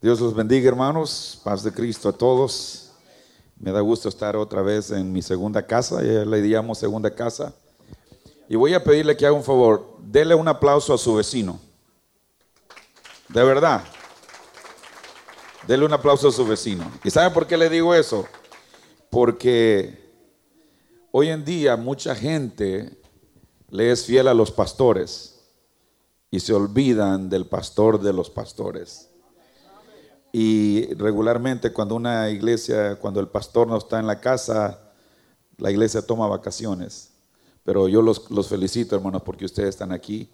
Dios los bendiga, hermanos. Paz de Cristo a todos. Me da gusto estar otra vez en mi segunda casa. Ya le llamo segunda casa. Y voy a pedirle que haga un favor. Dele un aplauso a su vecino. De verdad. Dele un aplauso a su vecino. ¿Y sabe por qué le digo eso? Porque hoy en día mucha gente le es fiel a los pastores y se olvidan del pastor de los pastores. Y regularmente cuando una iglesia, cuando el pastor no está en la casa, la iglesia toma vacaciones. Pero yo los, felicito, hermanos, porque ustedes están aquí.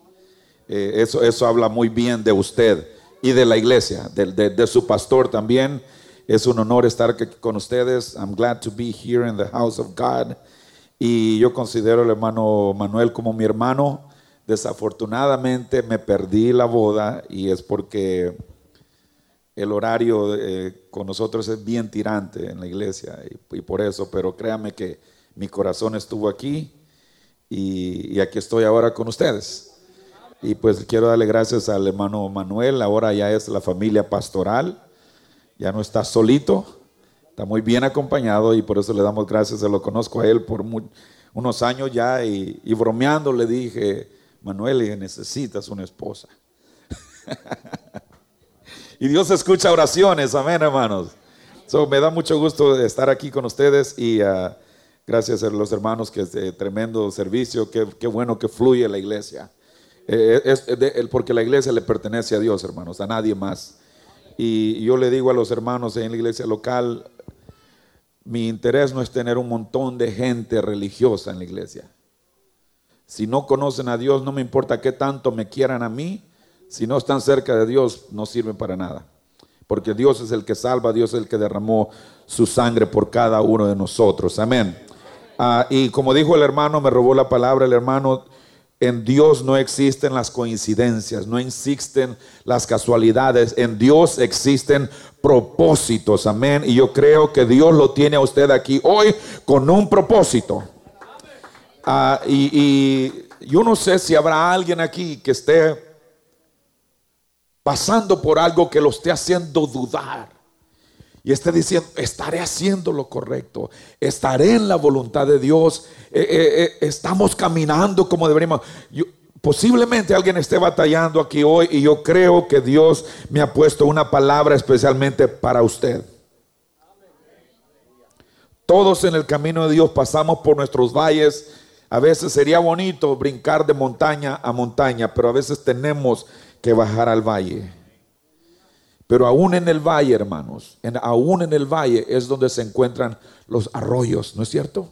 Eh, eso, eso habla muy bien de usted y de la iglesia, de, su pastor también. Es un honor estar con ustedes. I'm glad to be here in the house of God. Y yo considero al hermano Manuel como mi hermano. Desafortunadamente me perdí la boda y es porque el horario eh, con nosotros es bien tirante en la iglesia y, por eso, pero créame que mi corazón estuvo aquí y, aquí estoy ahora con ustedes. Y pues quiero darle gracias al hermano Manuel, ahora ya es la familia pastoral, ya no está solito, está muy bien acompañado y por eso le damos gracias, se lo conozco a él por unos años ya y, y bromeando le dije, Manuel, necesitas una esposa. Y Dios escucha oraciones, amén, hermanos. So, me da mucho gusto estar aquí con ustedes y uh, gracias a los hermanos que es de tremendo servicio, qué, bueno que fluye la iglesia. Eh, es porque la iglesia le pertenece a Dios, hermanos, a nadie más. Y yo le digo a los hermanos en la iglesia local, mi interés no es tener un montón de gente religiosa en la iglesia. Si no conocen a Dios, no me importa qué tanto me quieran a mí, si no están cerca de Dios, no sirven para nada. Porque Dios es el que salva, Dios es el que derramó su sangre por cada uno de nosotros. Amén. Ah, y como dijo el hermano, me robó la palabra el hermano, en Dios no existen las coincidencias, no existen las casualidades, en Dios existen propósitos, amén. Y yo creo que Dios lo tiene a usted aquí hoy con un propósito. Ah, y, y yo no sé si habrá alguien aquí que esté pasando por algo que lo esté haciendo dudar. Y esté diciendo, estaré haciendo lo correcto, estaré en la voluntad de Dios, eh, eh, eh, estamos caminando como deberíamos. posiblemente alguien esté batallando aquí hoy y yo creo que Dios me ha puesto una palabra especialmente para usted. Todos en el camino de Dios pasamos por nuestros valles. A veces sería bonito brincar de montaña a montaña, pero a veces tenemos que bajar al valle. Pero aún en el valle, hermanos, aún en el valle es donde se encuentran los arroyos, ¿no es cierto?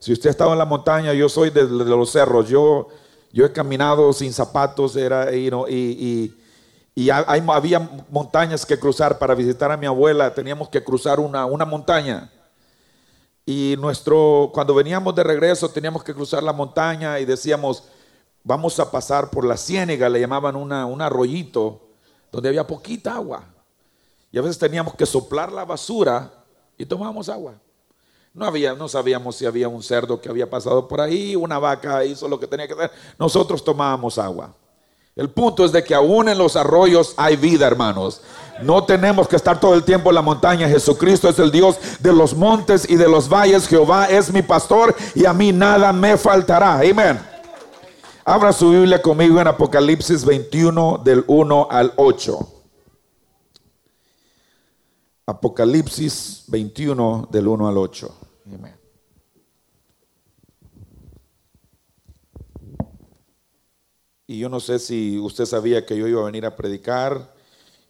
Si usted ha estado en la montaña, yo soy de, los cerros, yo, yo he caminado sin zapatos, era, y, y, y había montañas que cruzar para visitar a mi abuela, teníamos que cruzar una, una montaña. Y nuestro, cuando veníamos de regreso, teníamos que cruzar la montaña y decíamos, vamos a pasar por la ciénega, le llamaban una, un arroyito, donde había poquita agua. Y a veces teníamos que soplar la basura y tomábamos agua. No, había, no sabíamos si había un cerdo que había pasado por ahí, una vaca hizo lo que tenía que hacer. Nosotros tomábamos agua. El punto es de que aún en los arroyos hay vida, hermanos. No tenemos que estar todo el tiempo en la montaña. Jesucristo es el Dios de los montes y de los valles. Jehová es mi pastor y a mí nada me faltará. Amén. Abra su Biblia conmigo en Apocalipsis 21 del 1 al 8. Apocalipsis 21 del 1 al 8. Y yo no sé si usted sabía que yo iba a venir a predicar.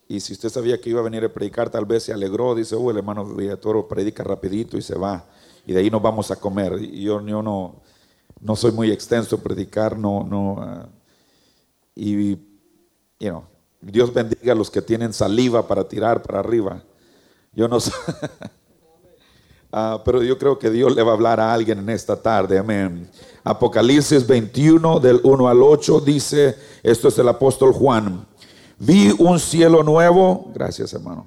Y si usted sabía que iba a venir a predicar, tal vez se alegró. Dice, oh, el hermano Villatoro predica rapidito y se va. Y de ahí nos vamos a comer. Y yo no, no soy muy extenso predicar, no, no. Ah, y, you know, Dios bendiga a los que tienen saliva para tirar para arriba. Yo no sé. Ah, pero yo creo que Dios le va a hablar a alguien en esta tarde. Amén. Apocalipsis 21 del 1 al 8 dice, esto es el apóstol Juan. Vi un cielo nuevo, gracias hermano.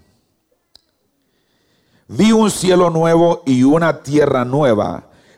Vi un cielo nuevo y una tierra nueva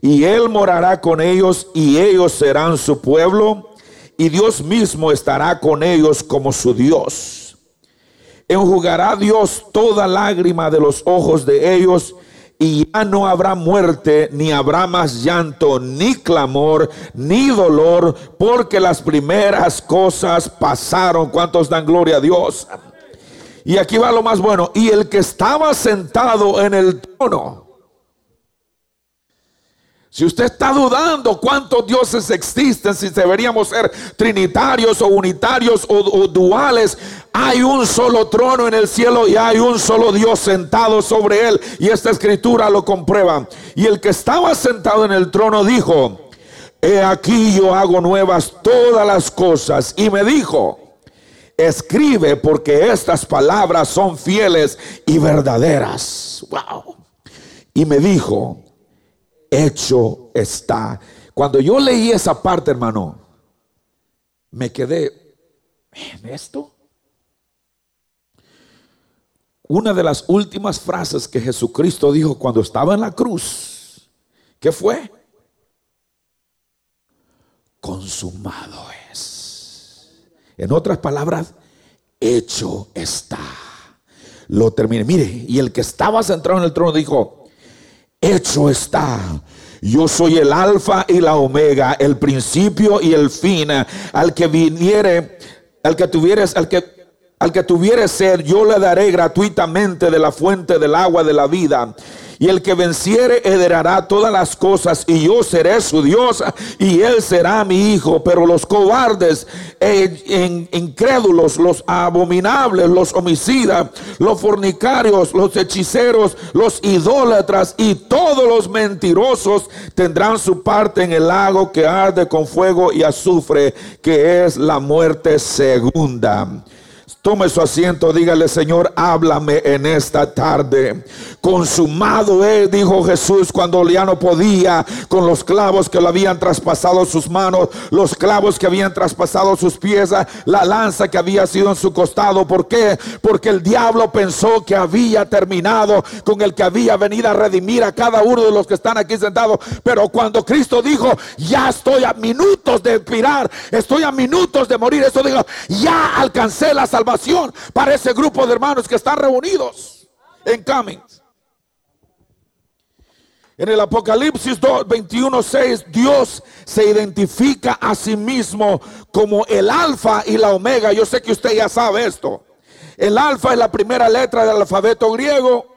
y él morará con ellos y ellos serán su pueblo, y Dios mismo estará con ellos como su Dios enjugará Dios toda lágrima de los ojos de ellos y ya no habrá muerte, ni habrá más llanto, ni clamor, ni dolor, porque las primeras cosas pasaron. ¿Cuántos dan gloria a Dios? Y aquí va lo más bueno. Y el que estaba sentado en el trono si usted está dudando cuántos dioses existen, si deberíamos ser trinitarios o unitarios o, duales, hay un solo trono en el cielo y hay un solo Dios sentado sobre él. Y esta escritura lo comprueba. Y el que estaba sentado en el trono dijo, he aquí yo hago nuevas todas las cosas. Y me dijo, escribe porque estas palabras son fieles y verdaderas. Wow. Y me dijo, hecho está. Cuando yo leí esa parte, hermano, me quedé en esto. Una de las últimas frases que Jesucristo dijo cuando estaba en la cruz, ¿qué fue? Consumado es. En otras palabras, hecho está. Lo terminé. Mire, y el que estaba centrado en el trono dijo, hecho está. Yo soy el alfa y la omega, el principio y el fin. Al que viniere, al que tuvieres, al que al que tuviere ser, yo le daré gratuitamente de la fuente del agua de la vida. Y el que venciere heredará todas las cosas y yo seré su Dios y él será mi hijo. Pero los cobardes, e incrédulos, los abominables, los homicidas, los fornicarios, los hechiceros, los idólatras y todos los mentirosos tendrán su parte en el lago que arde con fuego y azufre, que es la muerte segunda. Tome su asiento, dígale, Señor, háblame en esta tarde. Consumado es, dijo Jesús, cuando ya no podía, con los clavos que le habían traspasado sus manos, los clavos que habían traspasado sus pies, la lanza que había sido en su costado. ¿Por qué? Porque el diablo pensó que había terminado con el que había venido a redimir a cada uno de los que están aquí sentados. Pero cuando Cristo dijo, ya estoy a minutos de expirar, estoy a minutos de morir, eso dijo, ya alcancé la salvación para ese grupo de hermanos que están reunidos en Cummings. En el Apocalipsis 21, 6, Dios se identifica a sí mismo como el alfa y la omega. Yo sé que usted ya sabe esto. El alfa es la primera letra del alfabeto griego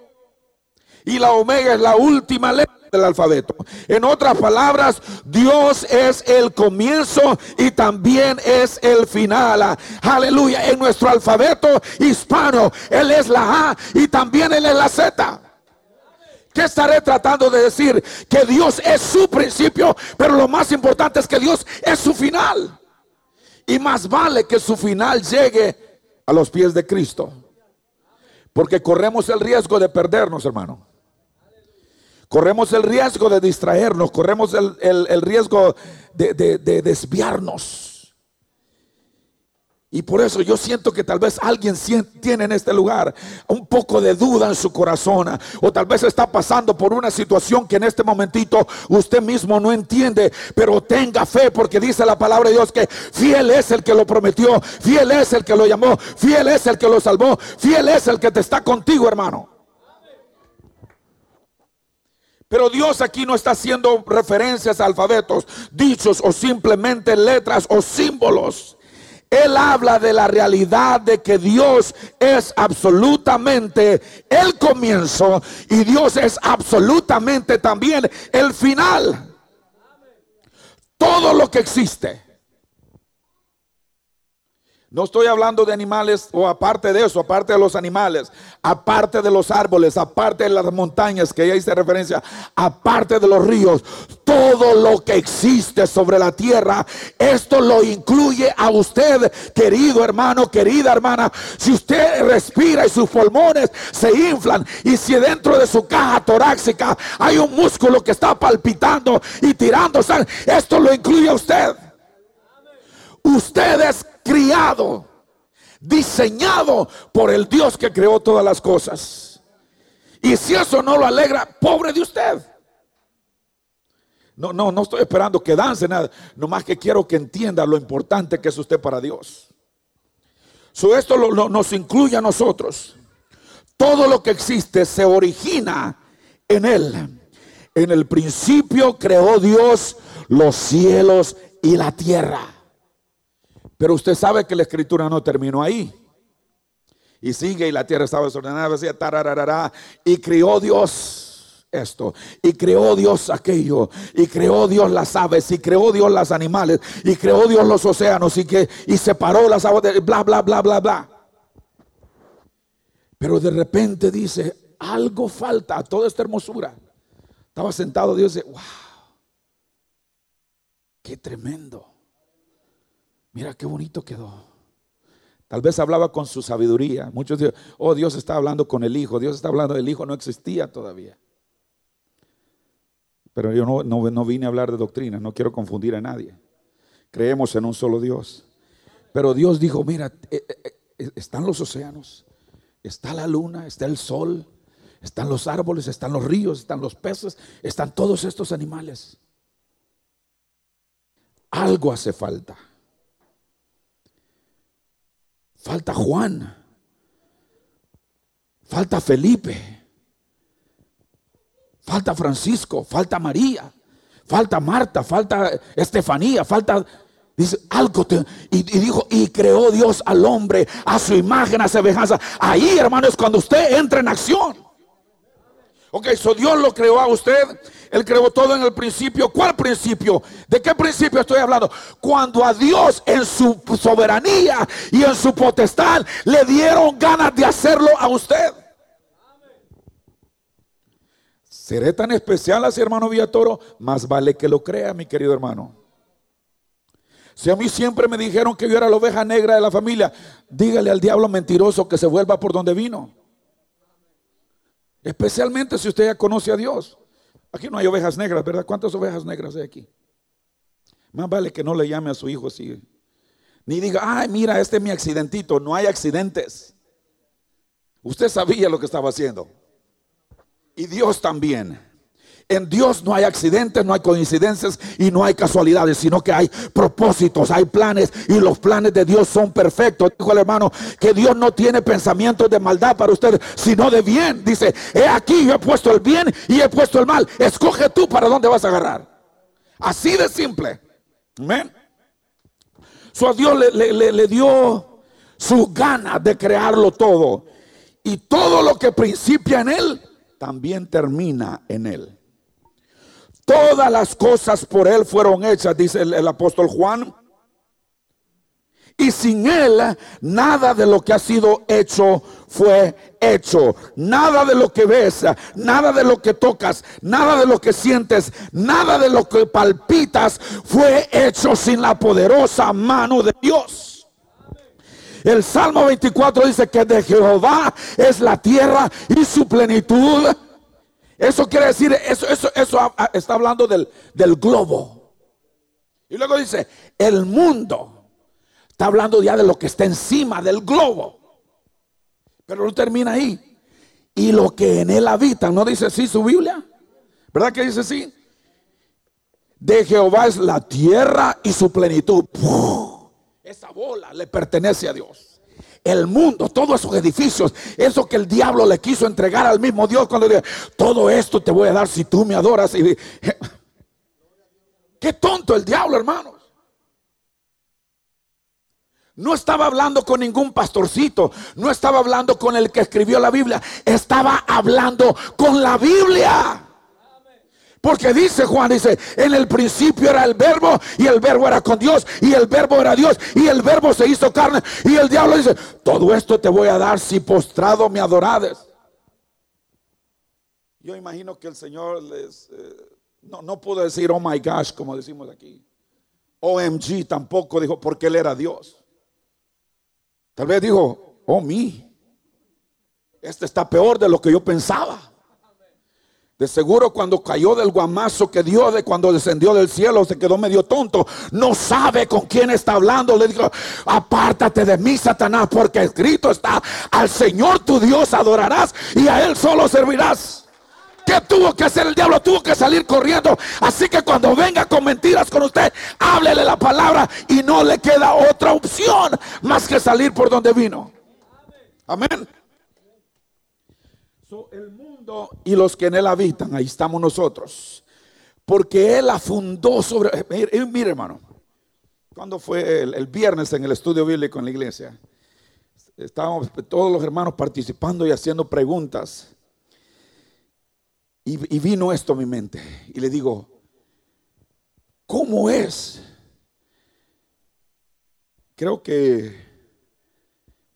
y la omega es la última letra del alfabeto. En otras palabras, Dios es el comienzo y también es el final. Aleluya. En nuestro alfabeto hispano, Él es la A y también Él es la Z. ¿Qué estaré tratando de decir? Que Dios es su principio, pero lo más importante es que Dios es su final. Y más vale que su final llegue a los pies de Cristo. Porque corremos el riesgo de perdernos, hermano. Corremos el riesgo de distraernos, corremos el, riesgo de, de desviarnos. Y por eso yo siento que tal vez alguien tiene en este lugar un poco de duda en su corazón. O tal vez está pasando por una situación que en este momentito usted mismo no entiende. Pero tenga fe porque dice la palabra de Dios que fiel es el que lo prometió. Fiel es el que lo llamó. Fiel es el que lo salvó. Fiel es el que te está contigo hermano. Pero Dios aquí no está haciendo referencias a alfabetos, dichos o simplemente letras o símbolos. Él habla de la realidad de que Dios es absolutamente el comienzo y Dios es absolutamente también el final. Todo lo que existe. No estoy hablando de animales o aparte de eso, aparte de los animales, aparte de los árboles, aparte de las montañas que ya hice referencia, aparte de los ríos, todo lo que existe sobre la tierra, esto lo incluye a usted, querido hermano, querida hermana. Si usted respira y sus pulmones se inflan y si dentro de su caja torácica hay un músculo que está palpitando y tirando sangre, esto lo incluye a usted. Usted es criado, diseñado por el Dios que creó todas las cosas. Y si eso no lo alegra, pobre de usted. No, no, no estoy esperando que dance nada. Nomás que quiero que entienda lo importante que es usted para Dios. So, esto nos incluye a nosotros. Todo lo que existe se origina en Él. En el principio creó Dios los cielos y la tierra. Pero usted sabe que la escritura no terminó ahí. Y sigue y la tierra estaba desordenada, decía tarararara, y creó Dios esto, y creó Dios aquello, y creó Dios las aves, y creó Dios los animales, y creó Dios los océanos, y que y separó las aguas de bla bla bla bla bla. Pero de repente dice, algo falta a toda esta hermosura. Estaba sentado Dios y dice, wow, qué tremendo. Mira qué bonito quedó. Tal vez hablaba con su sabiduría. Muchos dicen, oh, Dios está hablando con el Hijo. Dios está hablando del Hijo, no existía todavía. Pero yo no, no, vine a hablar de doctrina, no quiero confundir a nadie. Creemos en un solo Dios. Pero Dios dijo, mira, eh, eh, eh, están los océanos, está la luna, está el sol, están los árboles, están los ríos, están los peces, están todos estos animales. Algo hace falta. Falta Juan. Falta Felipe. Falta Francisco. Falta María. Falta Marta. Falta Estefanía. Falta... Dice algo y, dijo, y creó Dios al hombre a su imagen, a semejanza. Ahí, hermano, es cuando usted entra en acción. Ok, so Dios lo creó a usted él creó todo en el principio. ¿Cuál principio? ¿De qué principio estoy hablando? Cuando a Dios en su soberanía y en su potestad le dieron ganas de hacerlo a usted. Seré tan especial así, hermano Villatoro. Más vale que lo crea, mi querido hermano. Si a mí siempre me dijeron que yo era la oveja negra de la familia, dígale al diablo mentiroso que se vuelva por donde vino. Especialmente si usted ya conoce a Dios. Aquí no hay ovejas negras, ¿verdad? ¿Cuántas ovejas negras hay aquí? Más vale que no le llame a su hijo así. Ni diga, ay, mira, este es mi accidentito. No hay accidentes. Usted sabía lo que estaba haciendo. Y Dios también. En Dios no hay accidentes, no hay coincidencias y no hay casualidades, sino que hay propósitos, hay planes y los planes de Dios son perfectos. Dijo el hermano que Dios no tiene pensamientos de maldad para usted, sino de bien. Dice, he aquí yo he puesto el bien y he puesto el mal. Escoge tú para dónde vas a agarrar. Así de simple. Amén. So, Dios le, le dio su gana de crearlo todo. Y todo lo que principia en él, también termina en él. Todas las cosas por Él fueron hechas, dice el, apóstol Juan. Y sin Él, nada de lo que ha sido hecho fue hecho. Nada de lo que ves, nada de lo que tocas, nada de lo que sientes, nada de lo que palpitas fue hecho sin la poderosa mano de Dios. El Salmo 24 dice que de Jehová es la tierra y su plenitud eso quiere decir, eso, eso, eso está hablando del, del globo. Y luego dice, el mundo. Está hablando ya de lo que está encima del globo. Pero no termina ahí. Y lo que en él habita, ¿no dice así su Biblia? ¿Verdad que dice así? De Jehová es la tierra y su plenitud. Esa bola le pertenece a Dios el mundo, todos esos edificios, eso que el diablo le quiso entregar al mismo Dios cuando dice, todo esto te voy a dar si tú me adoras. Y, qué tonto el diablo, hermanos. No estaba hablando con ningún pastorcito, no estaba hablando con el que escribió la Biblia, estaba hablando con la Biblia. Porque dice Juan, dice, en el principio era el verbo y el verbo era con Dios y el verbo era Dios y el verbo se hizo carne. Y el diablo dice, todo esto te voy a dar si postrado me adorades. Yo imagino que el Señor les, eh, no, no pudo decir, oh my gosh, como decimos aquí. OMG tampoco dijo, porque Él era Dios. Tal vez dijo, oh mi, este está peor de lo que yo pensaba. De seguro cuando cayó del guamazo que dio de cuando descendió del cielo se quedó medio tonto. No sabe con quién está hablando. Le dijo, apártate de mí, Satanás, porque escrito está, al Señor tu Dios adorarás y a Él solo servirás. ¿Qué tuvo que hacer el diablo? Tuvo que salir corriendo. Así que cuando venga con mentiras con usted, háblele la palabra y no le queda otra opción más que salir por donde vino. Amén y los que en él habitan, ahí estamos nosotros. Porque él la fundó sobre... Mire, mire hermano, cuando fue el, viernes en el estudio bíblico en la iglesia, estábamos todos los hermanos participando y haciendo preguntas. Y, y vino esto a mi mente. Y le digo, ¿cómo es? Creo que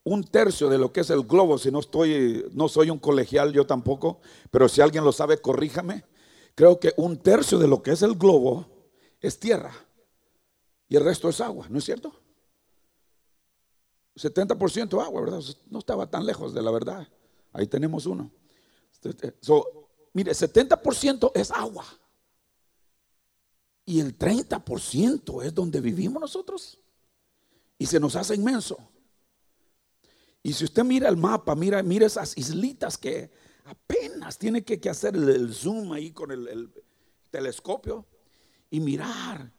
un tercio de lo que es el globo, si no estoy, no soy un colegial yo tampoco, pero si alguien lo sabe, corríjame. Creo que un tercio de lo que es el globo es tierra y el resto es agua, ¿no es cierto? 70% agua, ¿verdad? No estaba tan lejos de la verdad. Ahí tenemos uno. mire, 70% es agua. Y el 30% es donde vivimos nosotros. Y se nos hace inmenso. Y si usted mira el mapa, mira, mira esas islitas que apenas tiene que, hacer el, zoom ahí con el, telescopio y mirar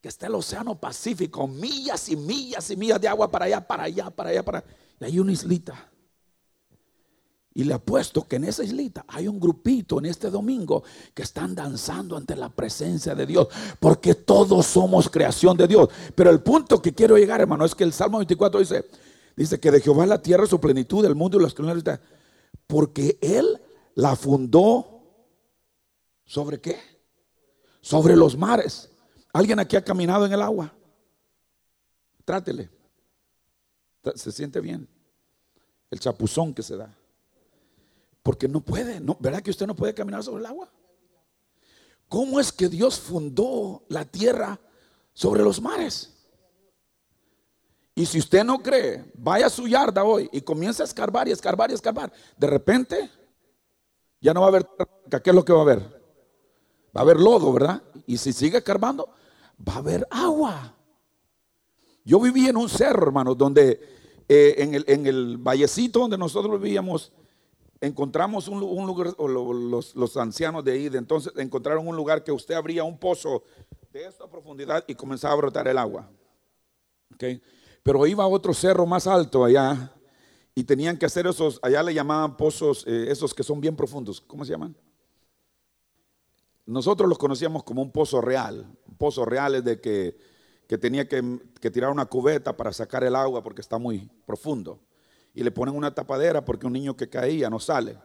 que está el océano Pacífico, millas y millas y millas de agua para allá, para allá, para allá, para Y hay una islita. Y le apuesto que en esa islita hay un grupito en este domingo que están danzando ante la presencia de Dios, porque todos somos creación de Dios. Pero el punto que quiero llegar, hermano, es que el Salmo 24 dice, Dice que de Jehová la tierra, su plenitud, el mundo y las colinas. Porque Él la fundó sobre qué? Sobre los mares. ¿Alguien aquí ha caminado en el agua? Trátele. Se siente bien. El chapuzón que se da. Porque no puede, no, ¿verdad que usted no puede caminar sobre el agua? ¿Cómo es que Dios fundó la tierra sobre los mares? Y si usted no cree, vaya a su yarda hoy y comienza a escarbar y escarbar y escarbar. De repente, ya no va a haber, ¿qué es lo que va a haber? Va a haber lodo, ¿verdad? Y si sigue escarbando, va a haber agua. Yo viví en un cerro, hermano, donde eh, en, el, en, el, vallecito donde nosotros vivíamos, encontramos un, lugar, los, los, ancianos de ahí, de entonces encontraron un lugar que usted abría un pozo de esta profundidad y comenzaba a brotar el agua. ¿Okay? Pero iba a otro cerro más alto allá y tenían que hacer esos, allá le llamaban pozos, eh, esos que son bien profundos. ¿Cómo se llaman? Nosotros los conocíamos como un pozo real. Un pozo real es de que, tenía que, que tirar una cubeta para sacar el agua porque está muy profundo. Y le ponen una tapadera porque un niño que caía no sale.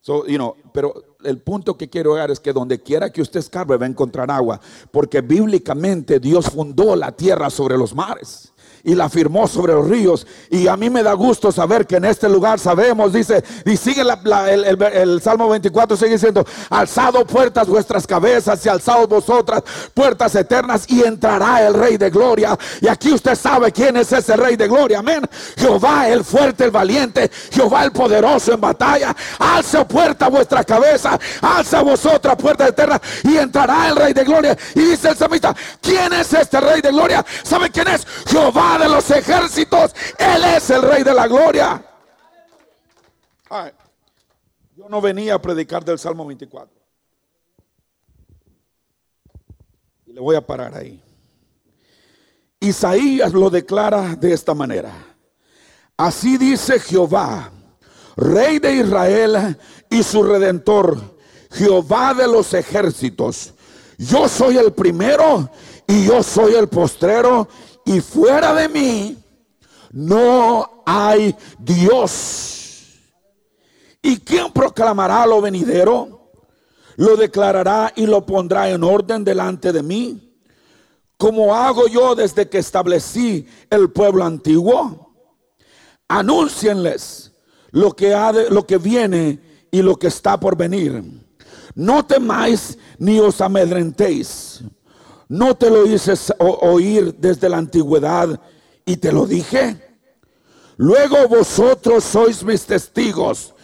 So, you know, pero el punto que quiero dar es que donde quiera que usted escarbe va a encontrar agua, porque bíblicamente Dios fundó la tierra sobre los mares y la firmó sobre los ríos. Y a mí me da gusto saber que en este lugar sabemos, dice, y sigue el, Salmo 24, sigue diciendo, alzado puertas vuestras cabezas y alzado vosotras puertas eternas y entrará el Rey de Gloria. Y aquí usted sabe quién es ese Rey de Gloria, amén. Jehová el fuerte, el valiente, Jehová el poderoso en batalla. Alza puerta vuestra cabeza, alza vosotras puertas eternas y entrará el Rey de Gloria. Y dice el samita, ¿quién es este Rey de Gloria? ¿Sabe quién es? Jehová de los ejércitos. Él es el rey de la gloria. yo no venía a predicar del Salmo 24. Y le voy a parar ahí. Isaías lo declara de esta manera. Así dice Jehová, Rey de Israel y su redentor, Jehová de los ejércitos. Yo soy el primero y yo soy el postrero y fuera de mí no hay Dios. ¿Y quién proclamará lo venidero? lo declarará y lo pondrá en orden delante de mí, como hago yo desde que establecí el pueblo antiguo. Anúncienles lo que, ha de, lo que viene y lo que está por venir. No temáis ni os amedrentéis. No te lo hice oír desde la antigüedad y te lo dije. Luego vosotros sois mis testigos.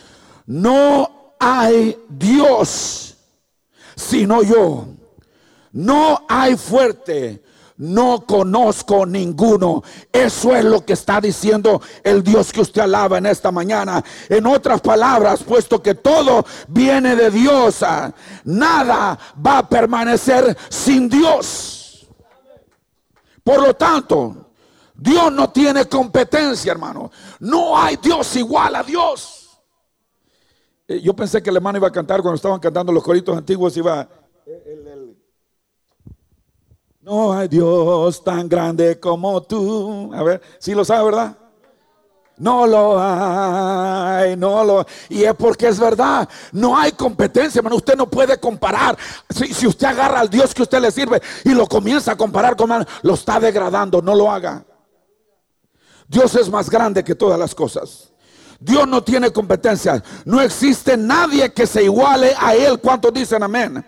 No hay Dios sino yo. No hay fuerte no conozco ninguno. Eso es lo que está diciendo el Dios que usted alaba en esta mañana. En otras palabras, puesto que todo viene de Dios, ah, nada va a permanecer sin Dios. Por lo tanto, Dios no tiene competencia, hermano. No hay Dios igual a Dios. Eh, yo pensé que el hermano iba a cantar cuando estaban cantando los coritos antiguos, iba no hay Dios tan grande como tú. A ver, si lo sabe, ¿verdad? No lo hay, no lo Y es porque es verdad, no hay competencia, hermano. Usted no puede comparar. Si, si, usted agarra al Dios que usted le sirve y lo comienza a comparar con lo está degradando, no lo haga. Dios es más grande que todas las cosas. Dios no tiene competencia. No existe nadie que se iguale a Él. ¿Cuántos dicen amén?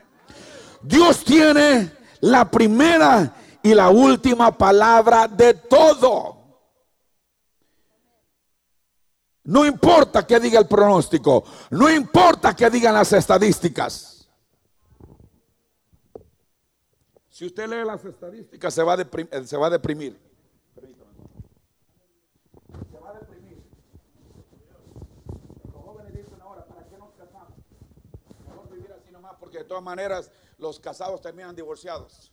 Dios tiene la primera y la última palabra de todo. No importa que diga el pronóstico, no importa que digan las estadísticas. Si usted lee las estadísticas se va a deprimir. Eh, se va a deprimir. Se va a deprimir. De todas maneras los casados terminan divorciados.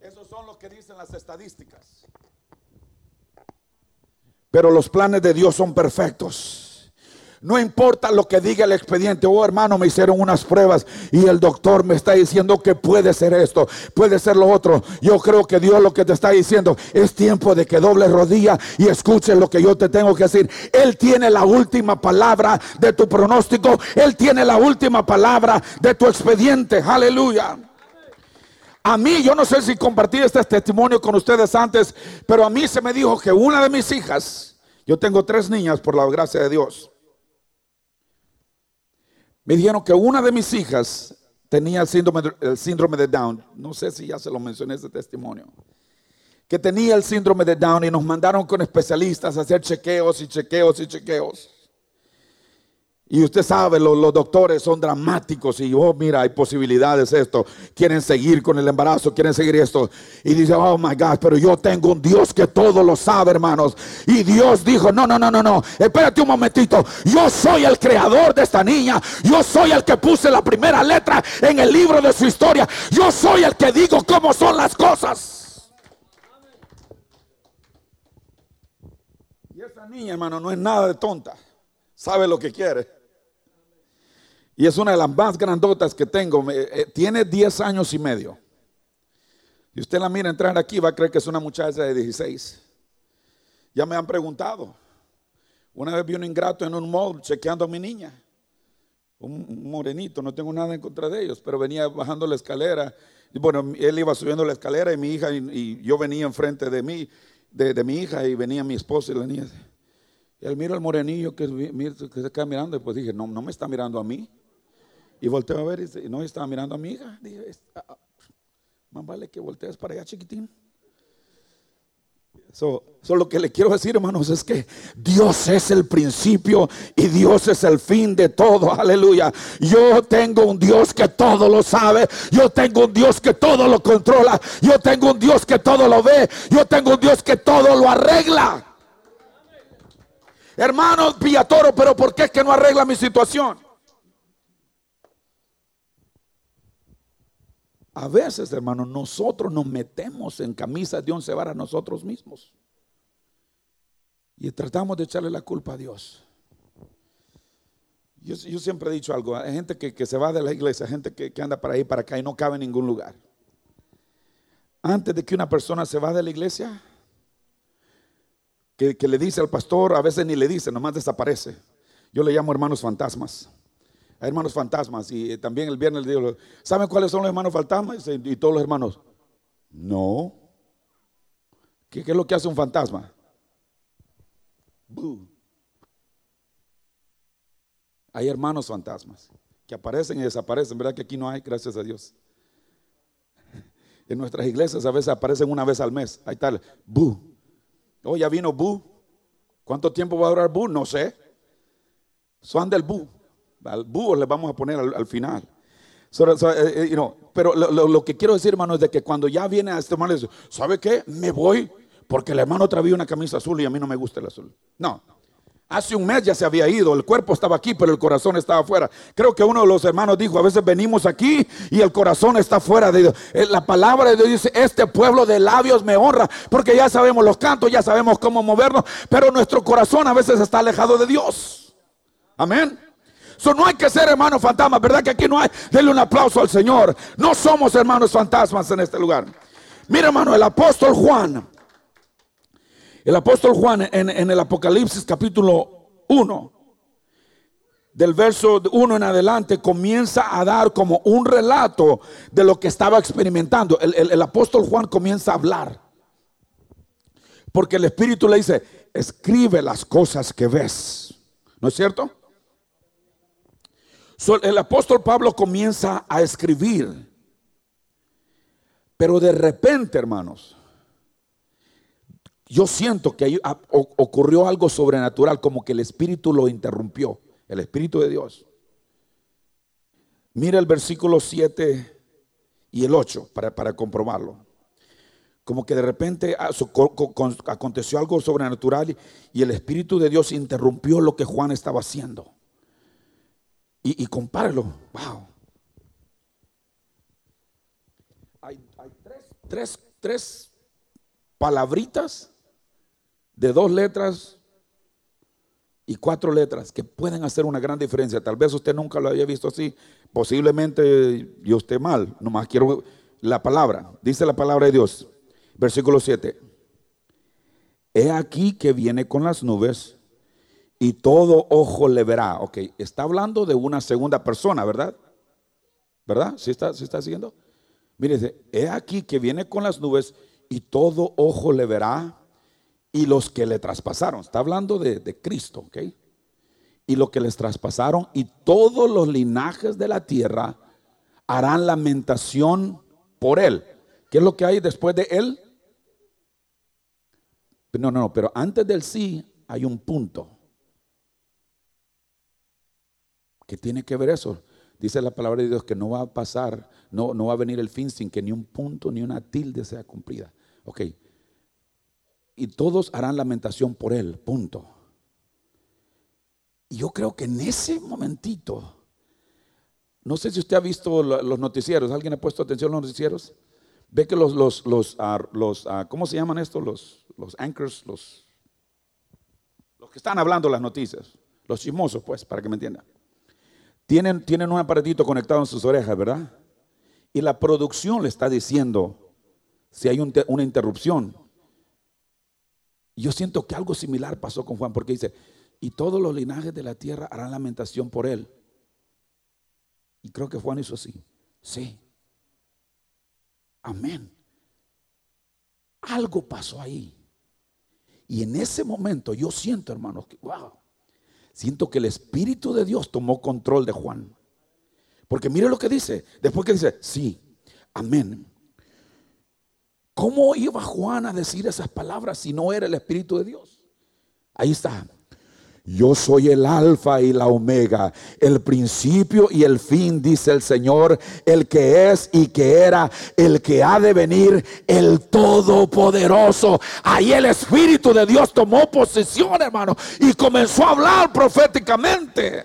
Esos son los que dicen las estadísticas. Pero los planes de Dios son perfectos. No importa lo que diga el expediente. Oh hermano, me hicieron unas pruebas y el doctor me está diciendo que puede ser esto, puede ser lo otro. Yo creo que Dios lo que te está diciendo es tiempo de que doble rodilla y escuche lo que yo te tengo que decir. Él tiene la última palabra de tu pronóstico. Él tiene la última palabra de tu expediente. Aleluya. A mí, yo no sé si compartí este testimonio con ustedes antes, pero a mí se me dijo que una de mis hijas, yo tengo tres niñas por la gracia de Dios, me dijeron que una de mis hijas tenía el síndrome, el síndrome de Down. No sé si ya se lo mencioné ese testimonio. Que tenía el síndrome de Down y nos mandaron con especialistas a hacer chequeos y chequeos y chequeos. Y usted sabe, los, doctores son dramáticos y, oh, mira, hay posibilidades esto. Quieren seguir con el embarazo, quieren seguir esto. Y dice, oh, my God, pero yo tengo un Dios que todo lo sabe, hermanos. Y Dios dijo, no, no, no, no, no, espérate un momentito. Yo soy el creador de esta niña. Yo soy el que puse la primera letra en el libro de su historia. Yo soy el que digo cómo son las cosas. Y esa niña, hermano, no es nada de tonta. Sabe lo que quiere. Y es una de las más grandotas que tengo. Eh, tiene 10 años y medio. Y usted la mira entrar aquí, va a creer que es una muchacha de 16. Ya me han preguntado. Una vez vi un ingrato en un mall chequeando a mi niña. Un morenito, no tengo nada en contra de ellos, pero venía bajando la escalera. Bueno, él iba subiendo la escalera y mi hija, y, yo venía enfrente de mí, de, mi hija, y venía mi esposa y la niña. Y él mira al morenillo que, que se queda mirando, y pues dije, no, no me está mirando a mí. Y volteo a ver y no estaba mirando a mi hija. Dije, ah, ah, más vale que voltees para allá, chiquitín. Eso, lo que le quiero decir, hermanos, es que Dios es el principio y Dios es el fin de todo. Aleluya. Yo tengo un Dios que todo lo sabe. Yo tengo un Dios que todo lo controla. Yo tengo un Dios que todo lo ve. Yo tengo un Dios que todo lo arregla. Hermanos, Toro, pero ¿por qué es que no arregla mi situación? A veces, hermano, nosotros nos metemos en camisas de once varas nosotros mismos. Y tratamos de echarle la culpa a Dios. Yo, siempre he dicho algo, hay gente que, se va de la iglesia, gente que, anda para ahí, para acá y no cabe en ningún lugar. Antes de que una persona se va de la iglesia, que, que le dice al pastor, a veces ni le dice, nomás desaparece. Yo le llamo hermanos fantasmas. Hay hermanos fantasmas y también el viernes les digo, ¿saben cuáles son los hermanos fantasmas? Y todos los hermanos, no. ¿Qué, es lo que hace un fantasma? Hay hermanos fantasmas que aparecen y desaparecen, ¿verdad que aquí no hay? Gracias a Dios. En nuestras iglesias a veces aparecen una vez al mes. Ahí está, bu. Oh, ya vino bu. ¿Cuánto tiempo va a durar bu? No sé. Son del bu. Al búho le vamos a poner al, final. Eh, eh, pero lo, que quiero decir, hermano, es de que cuando ya viene a este hermano, ¿sabe qué? Me voy porque el hermano traía una camisa azul y a mí no me gusta el azul. No. Hace un mes ya se había ido, el cuerpo estaba aquí, pero el corazón estaba afuera. Creo que uno de los hermanos dijo, a veces venimos aquí y el corazón está fuera de Dios. Eh, la palabra de Dios dice, este pueblo de labios me honra, porque ya sabemos los cantos, ya sabemos cómo movernos, pero nuestro corazón a veces está alejado de Dios. Amén no hay que ser hermanos fantasmas, ¿verdad? Que aquí no hay. Denle un aplauso al Señor. No somos hermanos fantasmas en este lugar. Mira, hermano, el apóstol Juan. El apóstol Juan en, en el Apocalipsis capítulo 1, del verso 1 en adelante, comienza a dar como un relato de lo que estaba experimentando. el apóstol Juan comienza a hablar. Porque el Espíritu le dice, escribe las cosas que ves. ¿No es cierto? El apóstol Pablo comienza a escribir, pero de repente, hermanos, yo siento que ocurrió algo sobrenatural, como que el Espíritu lo interrumpió, el Espíritu de Dios. Mira el versículo 7 y el 8 para, para comprobarlo. Como que de repente aconteció algo sobrenatural y el Espíritu de Dios interrumpió lo que Juan estaba haciendo. Y, y compárelo. Wow. Hay, tres, tres, palabritas de dos letras y cuatro letras que pueden hacer una gran diferencia. Tal vez usted nunca lo había visto así. Posiblemente yo esté mal. Nomás quiero la palabra. Dice la palabra de Dios. Versículo 7. He aquí que viene con las nubes y todo ojo le verá. Ok, está hablando de una segunda persona, ¿verdad? ¿Verdad? ¿Sí está, ¿sí está siguiendo? Mire, he aquí que viene con las nubes y todo ojo le verá y los que le traspasaron. Está hablando de, de Cristo, ¿ok? Y lo que les traspasaron y todos los linajes de la tierra harán lamentación por él. ¿Qué es lo que hay después de él? No, no, no, pero antes del sí hay un punto. ¿Qué tiene que ver eso? Dice la palabra de Dios que no va a pasar, no, no va a venir el fin sin que ni un punto ni una tilde sea cumplida. Ok. Y todos harán lamentación por él, punto. Y yo creo que en ese momentito, no sé si usted ha visto los noticieros, ¿alguien ha puesto atención a los noticieros? Ve que los, los, los, ah, los ah, ¿cómo se llaman estos? Los, los anchors, los, los que están hablando las noticias, los chismosos, pues, para que me entiendan. Tienen, tienen un aparatito conectado en sus orejas, ¿verdad? Y la producción le está diciendo si hay una interrupción. Yo siento que algo similar pasó con Juan, porque dice, y todos los linajes de la tierra harán lamentación por él. Y creo que Juan hizo así. Sí. Amén. Algo pasó ahí. Y en ese momento yo siento, hermanos, que, wow, siento que el Espíritu de Dios tomó control de Juan. Porque mire lo que dice. Después que dice, sí, amén. ¿Cómo iba Juan a decir esas palabras si no era el Espíritu de Dios? Ahí está. Yo soy el alfa y la omega, el principio y el fin, dice el Señor, el que es y que era, el que ha de venir, el todopoderoso. Ahí el Espíritu de Dios tomó posesión, hermano, y comenzó a hablar proféticamente.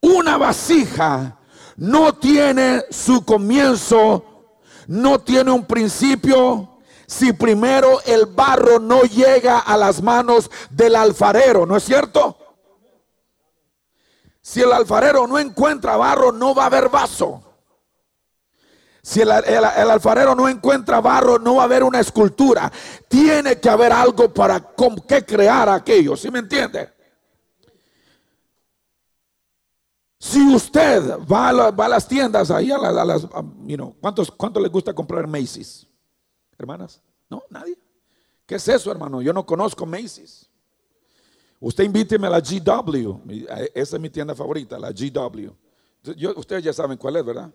Una vasija no tiene su comienzo, no tiene un principio, si primero el barro no llega a las manos del alfarero, ¿no es cierto? Si el alfarero no encuentra barro, no va a haber vaso. Si el, alfarero no encuentra barro, no va a haber una escultura. Tiene que haber algo para con qué crear aquello, ¿sí me entiende? Si usted va a, las tiendas, ahí a, las, ¿cuántos, ¿cuánto les gusta comprar Macy's? Hermanas, ¿no? ¿Nadie? ¿Qué es eso, hermano? Yo no conozco Macy's. Usted invíteme a la GW. Esa es mi tienda favorita, la GW. ustedes ya saben cuál es, ¿verdad?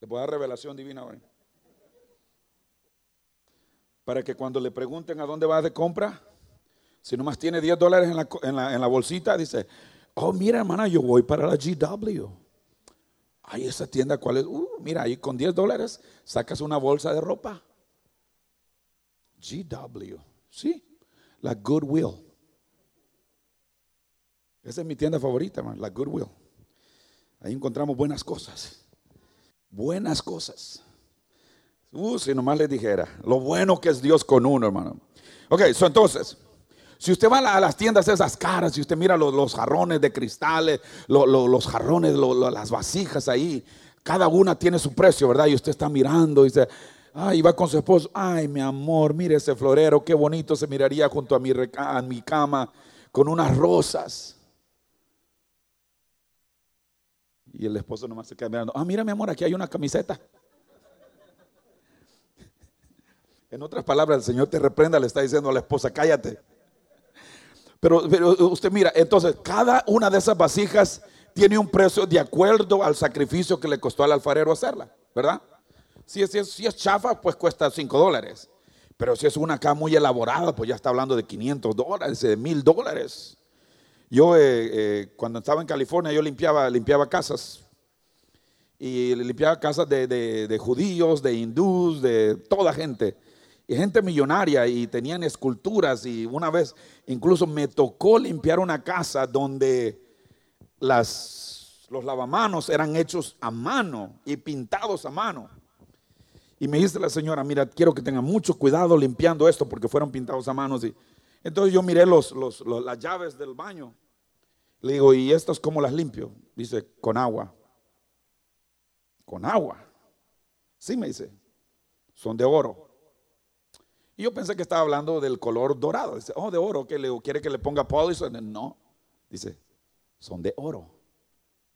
Le voy a dar revelación divina hoy. Para que cuando le pregunten a dónde va de compra, si nomás tiene 10 dólares en la, en la bolsita, dice, Oh, mira, hermana, yo voy para la GW. Ay, esa tienda, ¿cuál es? Uh, mira, ahí con 10 dólares sacas una bolsa de ropa. GW, sí, la Goodwill. Esa es mi tienda favorita, hermano, la Goodwill. Ahí encontramos buenas cosas. Buenas cosas. Uh, si nomás les dijera, lo bueno que es Dios con uno, hermano. Ok, so entonces. Si usted va a las tiendas esas caras, si usted mira los, jarrones de cristales, los jarrones, las vasijas ahí, cada una tiene su precio, ¿verdad? Y usted está mirando y dice, ay, va con su esposo, ay, mi amor, mire ese florero, qué bonito se miraría junto a mi, a mi cama con unas rosas. Y el esposo nomás se queda mirando, ah, mira mi amor, aquí hay una camiseta. En otras palabras, el Señor te reprenda, le está diciendo a la esposa, cállate. Pero, usted mira, entonces cada una de esas vasijas tiene un precio de acuerdo al sacrificio que le costó al alfarero hacerla, ¿verdad? Si es, si es, chafa, pues cuesta 5 dólares. Pero si es una acá muy elaborada, pues ya está hablando de 500 dólares, de 1000 dólares. Yo eh, eh, cuando estaba en California, yo limpiaba, limpiaba casas. Y limpiaba casas de, de judíos, de hindús, de toda gente y gente millonaria y tenían esculturas y una vez incluso me tocó limpiar una casa donde las, los lavamanos eran hechos a mano y pintados a mano. Y me dice la señora, mira, quiero que tenga mucho cuidado limpiando esto porque fueron pintados a mano. Entonces yo miré los, las llaves del baño. Le digo, ¿y estas cómo las limpio? Dice, con agua. Con agua. Sí, me dice, son de oro. Y yo pensé que estaba hablando del color dorado. Dice, oh, de oro, que le quiere que le ponga polish. No, dice, son de oro.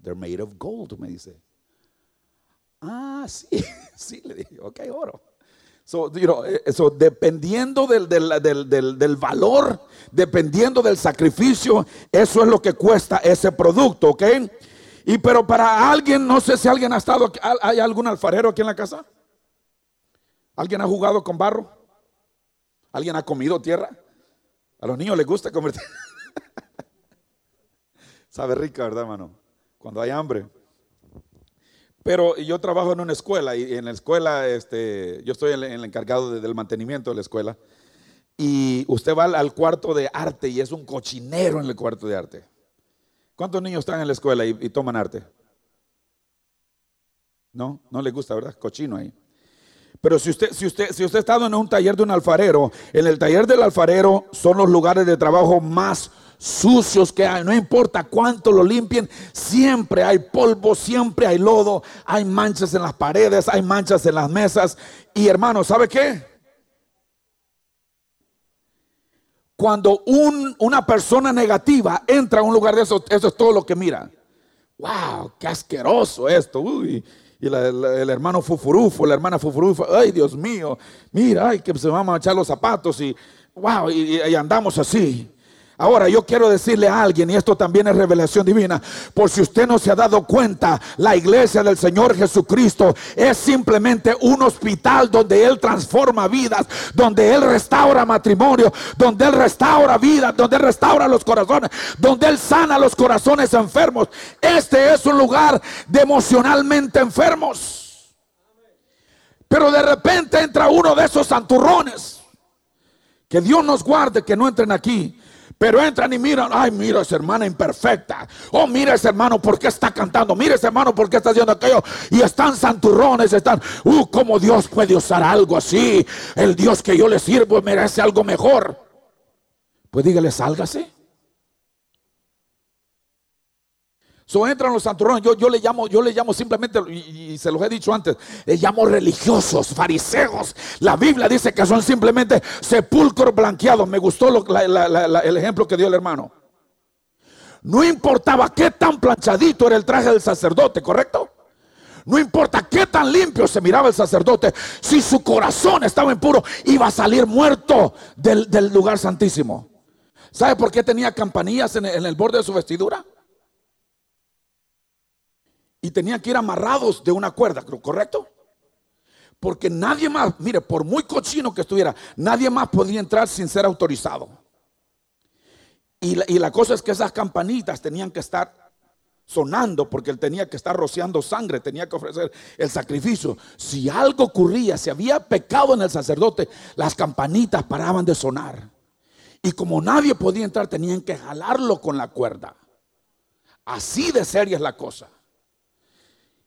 They're made of gold, me dice. Ah, sí, sí, le dije, ok, oro. So, eh, dependiendo del, del, del, valor, dependiendo del sacrificio, eso es lo que cuesta ese producto, ¿ok? Y pero para alguien, no sé si alguien ha estado, ¿hay algún alfarero aquí en la casa? ¿Alguien ha jugado con barro? ¿Alguien ha comido tierra? A los niños les gusta comer tierra. Sabe rica, ¿verdad, hermano? Cuando hay hambre. Pero yo trabajo en una escuela y en la escuela, este, yo estoy el, encargado del mantenimiento de la escuela. Y usted va al, cuarto de arte y es un cochinero en el cuarto de arte. ¿Cuántos niños están en la escuela y, y toman arte? No, no les gusta, ¿verdad? Cochino ahí. Pero si usted, si usted, si usted ha estado en un taller de un alfarero, en el taller del alfarero son los lugares de trabajo más sucios que hay. No importa cuánto lo limpien, siempre hay polvo, siempre hay lodo, hay manchas en las paredes, hay manchas en las mesas. Y hermano, ¿sabe qué? Cuando una persona negativa entra a un lugar de eso, eso es todo lo que mira. ¡Wow! ¡Qué asqueroso esto! Uy, y el hermano Fufurufo, la hermana Fufurufo, ay Dios mío, mira, ay que se van a echar los zapatos y wow, y andamos así. Ahora yo quiero decirle a alguien, y esto también es revelación divina, por si usted no se ha dado cuenta, la iglesia del Señor Jesucristo es simplemente un hospital donde Él transforma vidas, donde Él restaura matrimonio, donde Él restaura vidas, donde Él restaura los corazones, donde Él sana los corazones enfermos. Este es un lugar de emocionalmente enfermos. Pero de repente entra uno de esos santurrones. Que Dios nos guarde que no entren aquí pero entran y miran, ay, mira esa hermana imperfecta. Oh, mira ese hermano por qué está cantando. Mira ese hermano por qué está haciendo aquello. Y están santurrones, están, uh, como Dios puede usar algo así. El Dios que yo le sirvo merece algo mejor. Pues dígale, sálgase. So entran los santurrones, yo, yo, le llamo, yo le llamo simplemente, y, se los he dicho antes, le llamo religiosos, fariseos. La Biblia dice que son simplemente sepulcros blanqueados. Me gustó el ejemplo que dio el hermano. No importaba qué tan planchadito era el traje del sacerdote, ¿correcto? No importa qué tan limpio se miraba el sacerdote, si su corazón estaba impuro, iba a salir muerto del, lugar santísimo. ¿Sabe por qué tenía campanillas en el, borde de su vestidura? Y tenían que ir amarrados de una cuerda, ¿correcto? Porque nadie más, mire, por muy cochino que estuviera, nadie más podía entrar sin ser autorizado. Y la, y la cosa es que esas campanitas tenían que estar sonando porque él tenía que estar rociando sangre, tenía que ofrecer el sacrificio. Si algo ocurría, si había pecado en el sacerdote, las campanitas paraban de sonar. Y como nadie podía entrar, tenían que jalarlo con la cuerda. Así de seria es la cosa.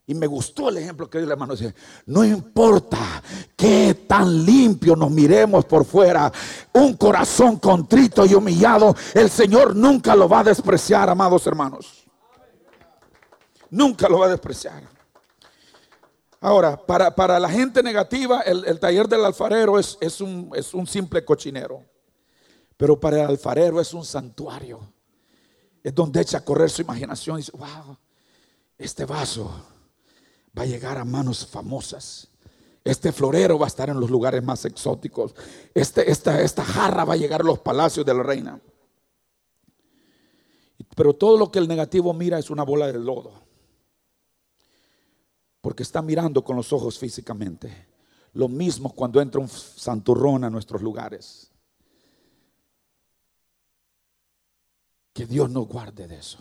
Y me gustó el ejemplo que dio la hermano. Dice, no importa qué tan limpio nos miremos por fuera, un corazón contrito y humillado, el Señor nunca lo va a despreciar, amados hermanos. Nunca lo va a despreciar. Ahora, para, la gente negativa, el, taller del alfarero es, es, un, es un simple cochinero. Pero para el alfarero es un santuario. Es donde echa a correr su imaginación y dice, wow, este vaso va a llegar a manos famosas. Este florero va a estar en los lugares más exóticos. Este, esta, esta jarra va a llegar a los palacios de la reina. Pero todo lo que el negativo mira es una bola de lodo porque está mirando con los ojos físicamente. Lo mismo cuando entra un santurrón a nuestros lugares. Que Dios nos guarde de eso.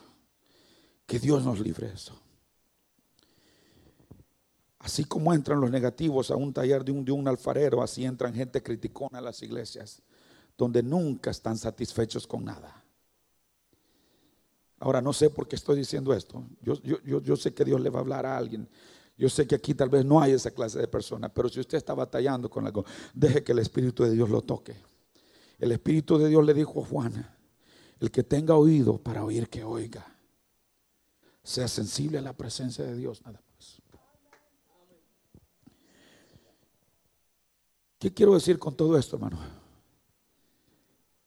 Que Dios nos libre de eso. Así como entran los negativos a un taller de un, alfarero, así entran gente criticona a las iglesias, donde nunca están satisfechos con nada. Ahora no sé por qué estoy diciendo esto. Yo sé que Dios le va a hablar a alguien. Yo sé que aquí tal vez no hay esa clase de personas, pero si usted está batallando con algo, deje que el Espíritu de Dios lo toque. El Espíritu de Dios le dijo a Juana, el que tenga oído para oír que oiga. Sea sensible a la presencia de Dios nada más. ¿Qué quiero decir con todo esto, hermano?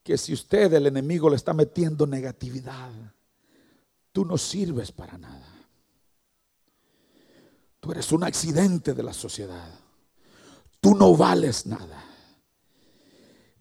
Que si usted, el enemigo, le está metiendo negatividad, tú no sirves para nada. Tú eres un accidente de la sociedad. Tú no vales nada.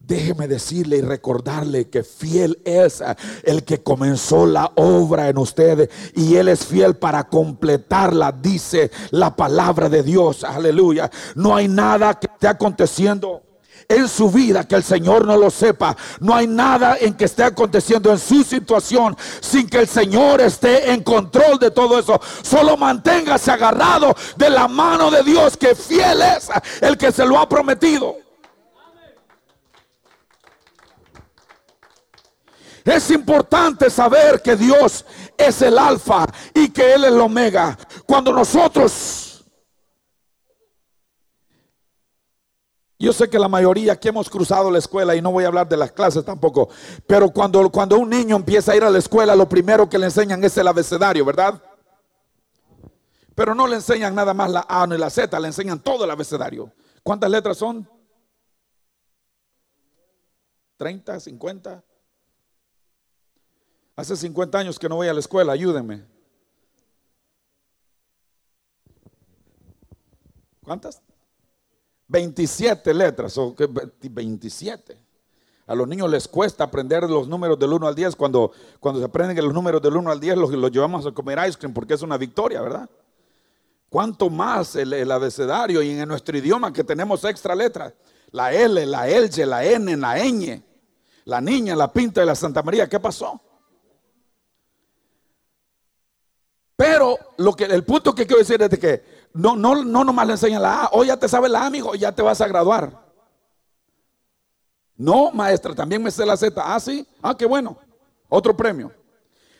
Déjeme decirle y recordarle que fiel es el que comenzó la obra en ustedes y Él es fiel para completarla, dice la palabra de Dios. Aleluya. No hay nada que esté aconteciendo en su vida que el Señor no lo sepa. No hay nada en que esté aconteciendo en su situación sin que el Señor esté en control de todo eso. Solo manténgase agarrado de la mano de Dios que fiel es el que se lo ha prometido. Es importante saber que Dios es el alfa y que Él es el omega. Cuando nosotros Yo sé que la mayoría que hemos cruzado la escuela, y no voy a hablar de las clases tampoco, pero cuando, cuando un niño empieza a ir a la escuela, lo primero que le enseñan es el abecedario, ¿verdad? Pero no le enseñan nada más la A ni la Z, le enseñan todo el abecedario. ¿Cuántas letras son? ¿30, 50? Hace 50 años que no voy a la escuela, ayúdenme. ¿Cuántas? 27 letras, o 27. A los niños les cuesta aprender los números del 1 al 10. Cuando, cuando se aprenden los números del 1 al 10, los, los llevamos a comer ice cream porque es una victoria, ¿verdad? ¿Cuánto más el, abecedario y en nuestro idioma que tenemos extra letras? La L, la L, la N, la ñ, la niña, la pinta de la Santa María. ¿Qué pasó? Pero lo que, el punto que quiero decir es de que no, no, no nomás le enseñan la A, hoy ya te sabes la A, amigo, ya te vas a graduar. No, maestra, también me sé la Z. Ah, sí, ah, qué bueno. Otro premio.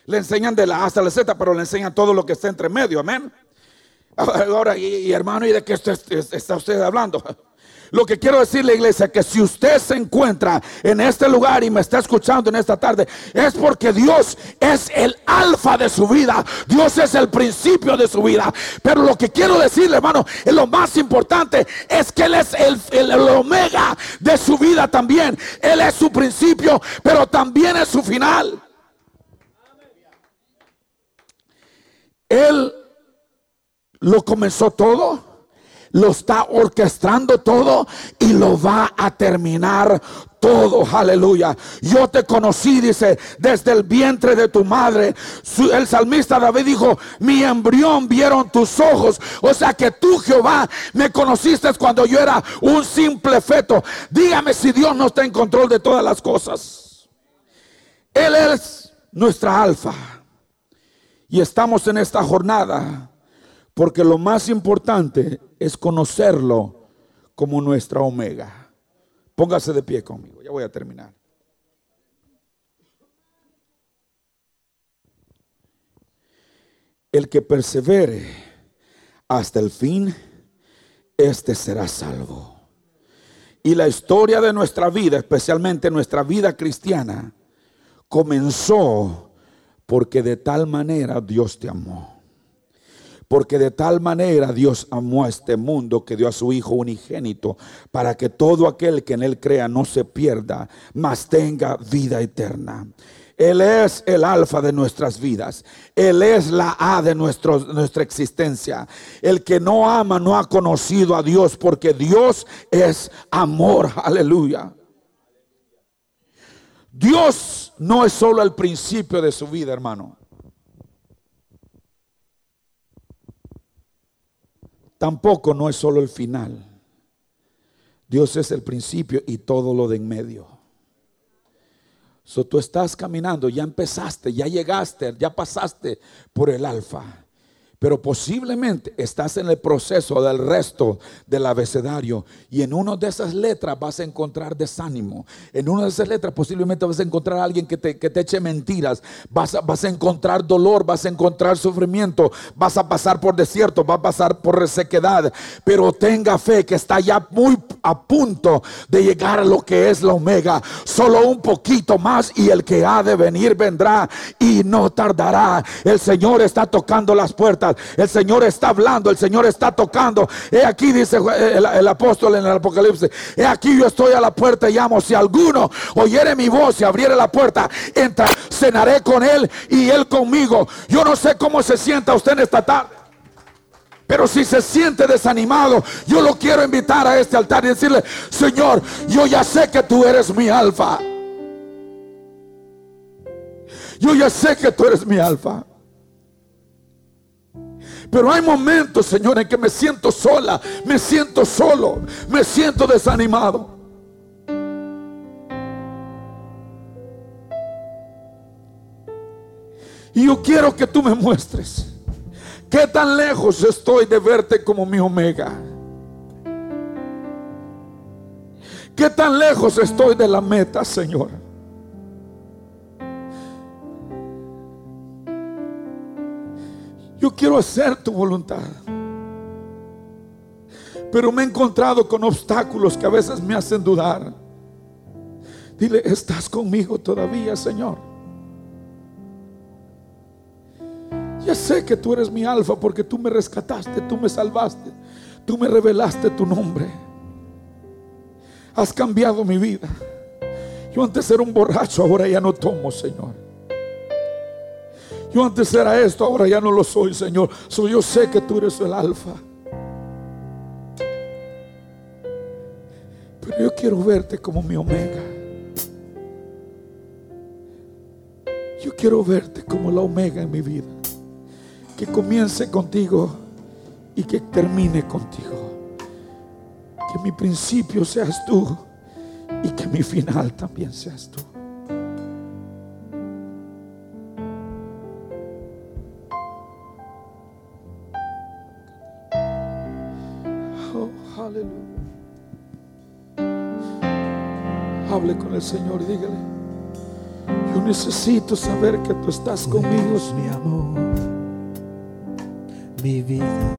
Le enseñan de la A hasta la Z, pero le enseñan todo lo que está entre medio, amén. Ahora, y, hermano, ¿y de qué está usted hablando? Lo que quiero decirle, iglesia, que si usted se encuentra en este lugar y me está escuchando en esta tarde, es porque Dios es el alfa de su vida. Dios es el principio de su vida. Pero lo que quiero decirle, hermano, lo más importante es que Él es el, el omega de su vida también. Él es su principio, pero también es su final. Él lo comenzó todo lo está orquestando todo y lo va a terminar todo, aleluya. Yo te conocí, dice, desde el vientre de tu madre. El salmista David dijo, mi embrión vieron tus ojos. O sea que tú, Jehová, me conociste cuando yo era un simple feto. Dígame si Dios no está en control de todas las cosas. Él es nuestra alfa. Y estamos en esta jornada porque lo más importante es conocerlo como nuestra omega. Póngase de pie conmigo, ya voy a terminar. El que persevere hasta el fin, este será salvo. Y la historia de nuestra vida, especialmente nuestra vida cristiana, comenzó porque de tal manera Dios te amó. Porque de tal manera Dios amó a este mundo que dio a su Hijo unigénito para que todo aquel que en Él crea no se pierda, mas tenga vida eterna. Él es el alfa de nuestras vidas. Él es la A de nuestra existencia. El que no ama no ha conocido a Dios porque Dios es amor. Aleluya. Dios no es solo el principio de su vida, hermano. Tampoco no es solo el final. Dios es el principio y todo lo de en medio. So, tú estás caminando, ya empezaste, ya llegaste, ya pasaste por el alfa. Pero posiblemente estás en el proceso del resto del abecedario y en una de esas letras vas a encontrar desánimo. En una de esas letras posiblemente vas a encontrar a alguien que te, que te eche mentiras. Vas a, vas a encontrar dolor, vas a encontrar sufrimiento, vas a pasar por desierto, vas a pasar por resequedad. Pero tenga fe que está ya muy a punto de llegar a lo que es la omega. Solo un poquito más y el que ha de venir vendrá y no tardará. El Señor está tocando las puertas. El Señor está hablando, el Señor está tocando. He aquí, dice el, apóstol en el Apocalipsis, he aquí yo estoy a la puerta y llamo. Si alguno oyere mi voz y abriere la puerta, entra, cenaré con él y él conmigo. Yo no sé cómo se sienta usted en esta tarde. Pero si se siente desanimado, yo lo quiero invitar a este altar y decirle, Señor, yo ya sé que tú eres mi alfa. Yo ya sé que tú eres mi alfa. Pero hay momentos, Señor, en que me siento sola, me siento solo, me siento desanimado. Y yo quiero que tú me muestres qué tan lejos estoy de verte como mi omega. Qué tan lejos estoy de la meta, Señor. Yo quiero hacer tu voluntad. Pero me he encontrado con obstáculos que a veces me hacen dudar. Dile, ¿estás conmigo todavía, Señor? Ya sé que tú eres mi alfa porque tú me rescataste, tú me salvaste, tú me revelaste tu nombre. Has cambiado mi vida. Yo antes era un borracho, ahora ya no tomo, Señor. Yo antes era esto, ahora ya no lo soy, Señor. So, yo sé que tú eres el alfa. Pero yo quiero verte como mi omega. Yo quiero verte como la omega en mi vida. Que comience contigo y que termine contigo. Que mi principio seas tú y que mi final también seas tú. Hable con el Señor dígale, yo necesito saber que tú estás conmigo. mi amor, mi vida,